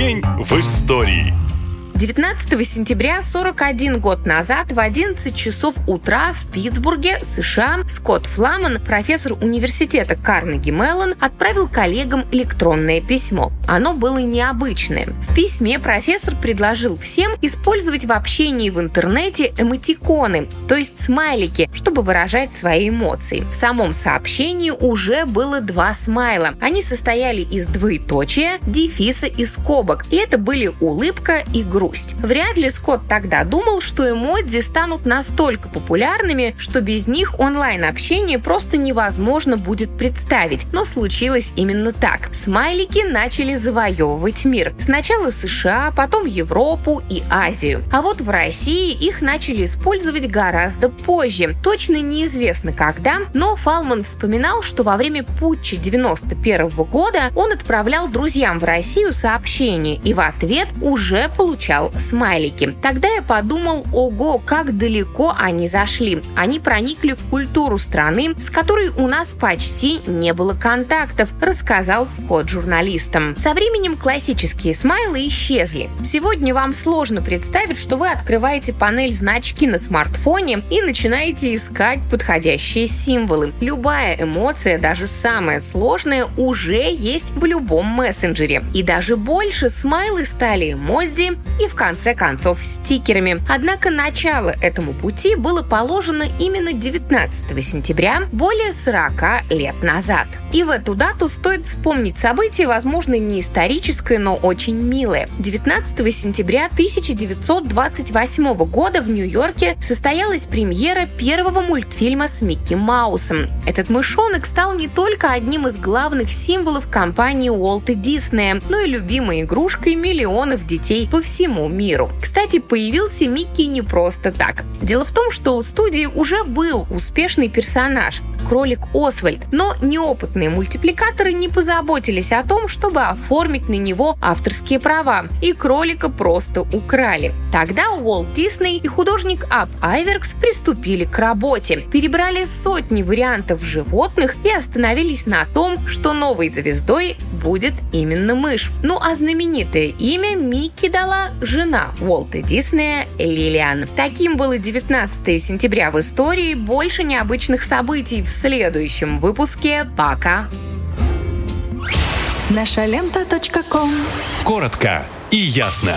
День в истории. 19 сентября 41 год назад в 11 часов утра в Питтсбурге, США, Скотт Фламан, профессор университета Карнеги Меллон, отправил коллегам электронное письмо. Оно было необычное. В письме профессор предложил всем использовать в общении в интернете эмотиконы, то есть смайлики, чтобы выражать свои эмоции. В самом сообщении уже было два смайла. Они состояли из двоеточия, дефиса и скобок, и это были улыбка и грусть грусть. Вряд ли Скотт тогда думал, что эмодзи станут настолько популярными, что без них онлайн-общение просто невозможно будет представить. Но случилось именно так. Смайлики начали завоевывать мир. Сначала США, потом Европу и Азию. А вот в России их начали использовать гораздо позже. Точно неизвестно когда, но Фалман вспоминал, что во время путча 91 года он отправлял друзьям в Россию сообщения и в ответ уже получал добавлял смайлики. Тогда я подумал, ого, как далеко они зашли. Они проникли в культуру страны, с которой у нас почти не было контактов, рассказал Скотт журналистам. Со временем классические смайлы исчезли. Сегодня вам сложно представить, что вы открываете панель значки на смартфоне и начинаете искать подходящие символы. Любая эмоция, даже самая сложная, уже есть в любом мессенджере. И даже больше смайлы стали эмодзи и в конце концов стикерами. Однако начало этому пути было положено именно 19 сентября, более 40 лет назад. И в эту дату стоит вспомнить событие, возможно, не историческое, но очень милое. 19 сентября 1928 года в Нью-Йорке состоялась премьера первого мультфильма с Микки Маусом. Этот мышонок стал не только одним из главных символов компании Уолта Диснея, но и любимой игрушкой миллионов детей по всему всему миру. Кстати, появился Микки не просто так. Дело в том, что у студии уже был успешный персонаж кролик Освальд, но неопытные мультипликаторы не позаботились о том, чтобы оформить на него авторские права, и кролика просто украли. Тогда Уолт Дисней и художник Ап Айверкс приступили к работе, перебрали сотни вариантов животных и остановились на том, что новой звездой будет именно мышь. Ну а знаменитое имя Микки дала жена Уолта Диснея Лилиан. Таким было 19 сентября в истории. Больше необычных событий в следующем выпуске. Пока! Наша лента. Коротко и ясно.